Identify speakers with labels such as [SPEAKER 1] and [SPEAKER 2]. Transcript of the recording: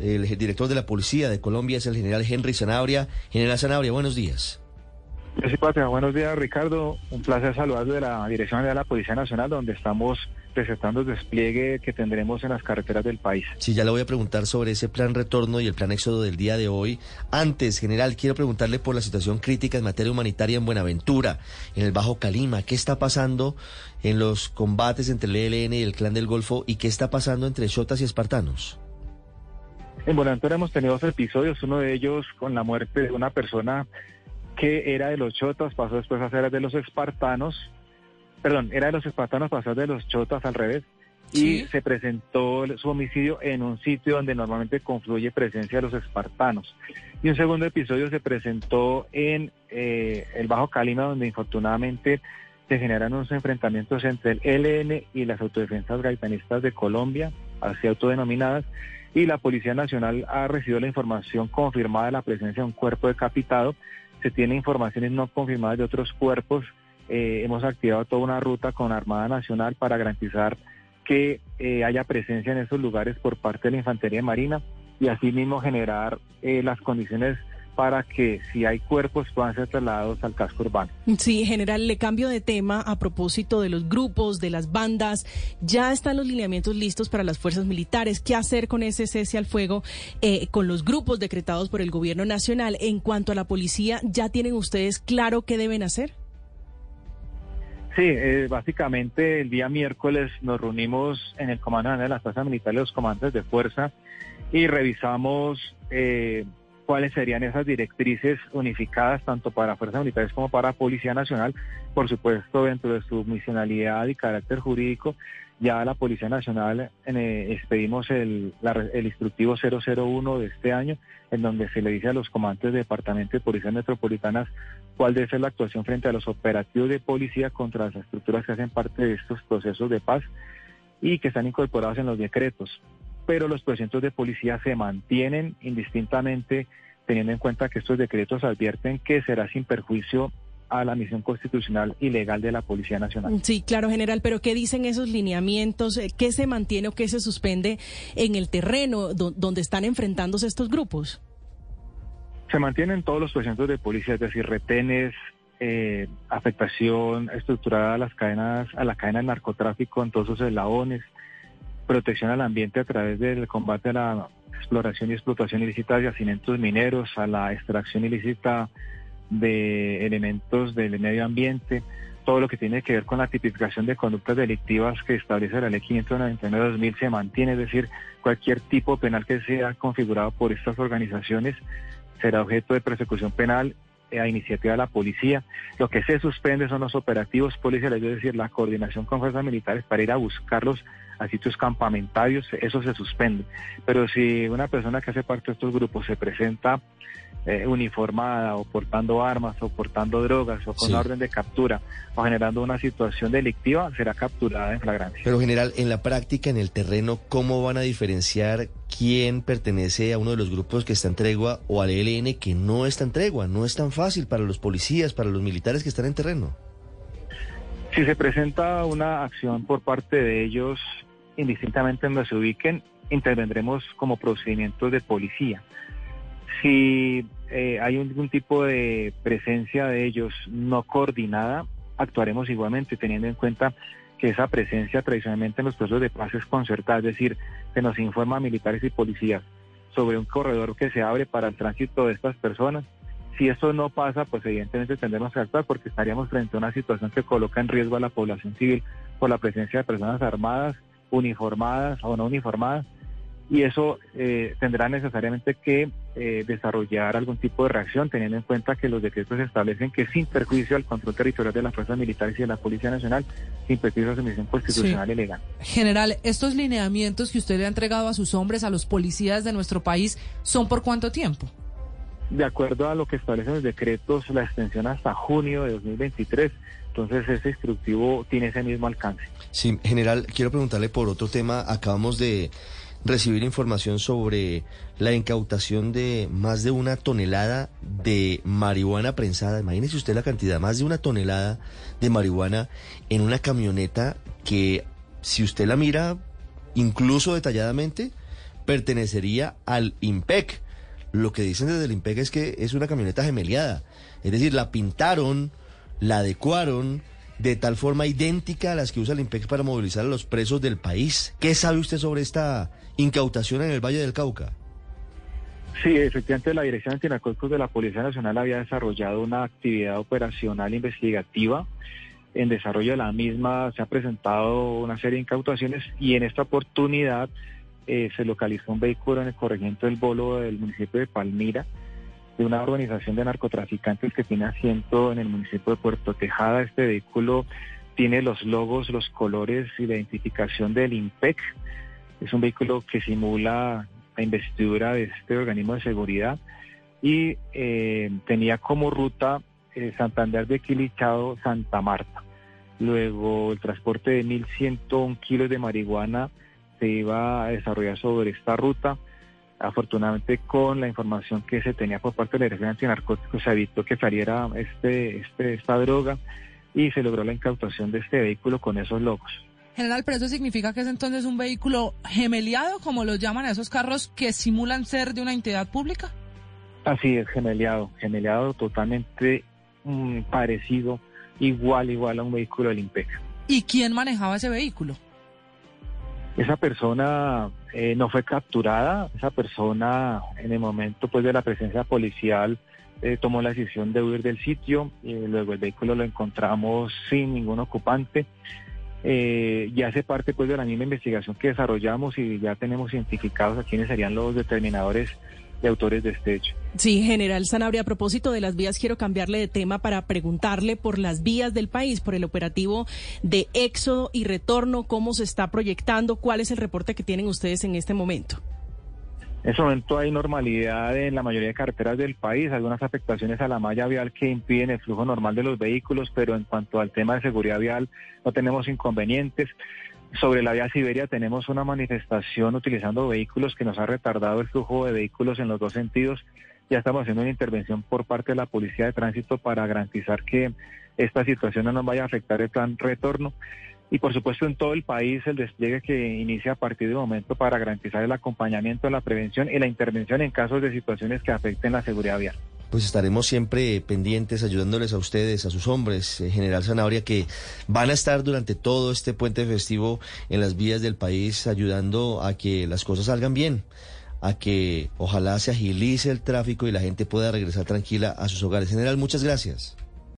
[SPEAKER 1] El director de la Policía de Colombia es el general Henry Zanabria. General Zanabria, buenos días.
[SPEAKER 2] Sí, Patria, buenos días, Ricardo. Un placer saludar de la Dirección de la Policía Nacional, donde estamos presentando el despliegue que tendremos en las carreteras del país.
[SPEAKER 1] Sí, ya le voy a preguntar sobre ese plan retorno y el plan éxodo del día de hoy. Antes, general, quiero preguntarle por la situación crítica en materia humanitaria en Buenaventura, en el Bajo Calima. ¿Qué está pasando en los combates entre el ELN y el Clan del Golfo y qué está pasando entre Shotas y Espartanos?
[SPEAKER 2] En Buenaventura hemos tenido dos episodios, uno de ellos con la muerte de una persona que era de los chotas, pasó después a ser de los espartanos, perdón, era de los espartanos, pasó de los chotas al revés, y se presentó su homicidio en un sitio donde normalmente confluye presencia de los espartanos. Y un segundo episodio se presentó en eh, el Bajo Calima, donde infortunadamente se generan unos enfrentamientos entre el ELN y las autodefensas gaitanistas de Colombia, así autodenominadas, y la Policía Nacional ha recibido la información confirmada de la presencia de un cuerpo decapitado se tiene informaciones no confirmadas de otros cuerpos. Eh, hemos activado toda una ruta con Armada Nacional para garantizar que eh, haya presencia en esos lugares por parte de la Infantería Marina y asimismo generar eh, las condiciones para que si hay cuerpos puedan ser trasladados al casco urbano.
[SPEAKER 3] Sí, general, le cambio de tema a propósito de los grupos, de las bandas. Ya están los lineamientos listos para las fuerzas militares. ¿Qué hacer con ese cese al fuego, eh, con los grupos decretados por el gobierno nacional? En cuanto a la policía, ¿ya tienen ustedes claro qué deben hacer?
[SPEAKER 2] Sí, eh, básicamente el día miércoles nos reunimos en el Comando de las Fuerzas Militares, los comandantes de fuerza, y revisamos eh, cuáles serían esas directrices unificadas tanto para fuerzas militares como para Policía Nacional, por supuesto dentro de su misionalidad y carácter jurídico. Ya a la Policía Nacional eh, expedimos el, el instructivo 001 de este año, en donde se le dice a los comandantes de departamento de policías metropolitanas cuál debe ser la actuación frente a los operativos de policía contra las estructuras que hacen parte de estos procesos de paz y que están incorporados en los decretos pero los procedimientos de policía se mantienen indistintamente teniendo en cuenta que estos decretos advierten que será sin perjuicio a la misión constitucional y legal de la Policía Nacional.
[SPEAKER 3] Sí, claro, general, pero ¿qué dicen esos lineamientos? ¿Qué se mantiene o qué se suspende en el terreno donde están enfrentándose estos grupos?
[SPEAKER 2] Se mantienen todos los procedimientos de policía, es decir, retenes, eh, afectación estructurada a las cadenas, a la cadena de narcotráfico en todos sus eslabones, protección al ambiente a través del combate a la exploración y explotación ilícita de yacimientos mineros, a la extracción ilícita de elementos del medio ambiente, todo lo que tiene que ver con la tipificación de conductas delictivas que establece la ley 599-2000 se mantiene, es decir, cualquier tipo penal que sea configurado por estas organizaciones será objeto de persecución penal a iniciativa de la policía. Lo que se suspende son los operativos policiales, es decir, la coordinación con fuerzas militares para ir a buscarlos a sitios campamentarios, eso se suspende. Pero si una persona que hace parte de estos grupos se presenta eh, uniformada o portando armas o portando drogas o con orden de captura o generando una situación delictiva, será capturada en flagrancia.
[SPEAKER 1] Pero general, en la práctica, en el terreno, ¿cómo van a diferenciar quién pertenece a uno de los grupos que está en tregua o al ELN que no está en tregua? No es tan fácil para los policías, para los militares que están en terreno.
[SPEAKER 2] Si se presenta una acción por parte de ellos, indistintamente en donde se ubiquen, intervendremos como procedimientos de policía. Si eh, hay algún tipo de presencia de ellos no coordinada, actuaremos igualmente teniendo en cuenta que esa presencia tradicionalmente en los procesos de paz es concertada, es decir, se nos informa a militares y policías sobre un corredor que se abre para el tránsito de estas personas. Si eso no pasa, pues evidentemente tendremos que actuar porque estaríamos frente a una situación que coloca en riesgo a la población civil por la presencia de personas armadas, uniformadas o no uniformadas, y eso eh, tendrá necesariamente que eh, desarrollar algún tipo de reacción, teniendo en cuenta que los decretos establecen que sin perjuicio al control territorial de las fuerzas militares y de la Policía Nacional, sin perjuicio a su misión constitucional y legal.
[SPEAKER 4] General, estos lineamientos que usted le ha entregado a sus hombres, a los policías de nuestro país, ¿son por cuánto tiempo?
[SPEAKER 2] De acuerdo a lo que establecen los decretos, la extensión hasta junio de 2023. Entonces, ese instructivo tiene ese mismo alcance.
[SPEAKER 1] Sí, general, quiero preguntarle por otro tema. Acabamos de recibir información sobre la incautación de más de una tonelada de marihuana prensada. Imagínese usted la cantidad, más de una tonelada de marihuana en una camioneta que, si usted la mira incluso detalladamente, pertenecería al IMPEC. Lo que dicen desde el IMPEC es que es una camioneta gemeliada. Es decir, la pintaron, la adecuaron de tal forma idéntica a las que usa el IMPEC para movilizar a los presos del país. ¿Qué sabe usted sobre esta incautación en el Valle del Cauca?
[SPEAKER 2] Sí, efectivamente la Dirección Antinarcóticos de la Policía Nacional había desarrollado una actividad operacional investigativa. En desarrollo de la misma se ha presentado una serie de incautaciones y en esta oportunidad eh, se localizó un vehículo en el corregimiento del Bolo del municipio de Palmira de una organización de narcotraficantes que tiene asiento en el municipio de Puerto Tejada. Este vehículo tiene los logos, los colores y la identificación del IMPEC. Es un vehículo que simula la investidura de este organismo de seguridad y eh, tenía como ruta eh, Santander de Quilichado, Santa Marta. Luego el transporte de 1.101 kilos de marihuana se iba a desarrollar sobre esta ruta. Afortunadamente, con la información que se tenía por parte de la Dirección Antinarcóticos, se evitó que saliera este, este, esta droga y se logró la incautación de este vehículo con esos logos.
[SPEAKER 4] General, pero eso significa que es entonces un vehículo gemeliado, como los llaman a esos carros que simulan ser de una entidad pública.
[SPEAKER 2] Así es, gemeliado, gemeliado totalmente mm, parecido, igual, igual a un vehículo del IMPEC.
[SPEAKER 4] ¿Y quién manejaba ese vehículo?
[SPEAKER 2] Esa persona eh, no fue capturada, esa persona en el momento pues de la presencia policial eh, tomó la decisión de huir del sitio, luego el vehículo lo encontramos sin ningún ocupante. Eh, ya hace parte pues de la misma investigación que desarrollamos y ya tenemos identificados a quiénes serían los determinadores de autores de este hecho.
[SPEAKER 3] Sí, general Sanabria, a propósito de las vías, quiero cambiarle de tema para preguntarle por las vías del país, por el operativo de éxodo y retorno, cómo se está proyectando, cuál es el reporte que tienen ustedes en este momento.
[SPEAKER 2] En este momento hay normalidad en la mayoría de carreteras del país, algunas afectaciones a la malla vial que impiden el flujo normal de los vehículos, pero en cuanto al tema de seguridad vial no tenemos inconvenientes. Sobre la vía Siberia tenemos una manifestación utilizando vehículos que nos ha retardado el flujo de vehículos en los dos sentidos. Ya estamos haciendo una intervención por parte de la Policía de Tránsito para garantizar que esta situación no nos vaya a afectar el plan retorno. Y por supuesto en todo el país el despliegue que inicia a partir de momento para garantizar el acompañamiento, la prevención y la intervención en casos de situaciones que afecten la seguridad vial
[SPEAKER 1] pues estaremos siempre pendientes ayudándoles a ustedes, a sus hombres, eh, General Zanabria, que van a estar durante todo este puente festivo en las vías del país ayudando a que las cosas salgan bien, a que ojalá se agilice el tráfico y la gente pueda regresar tranquila a sus hogares. General, muchas gracias.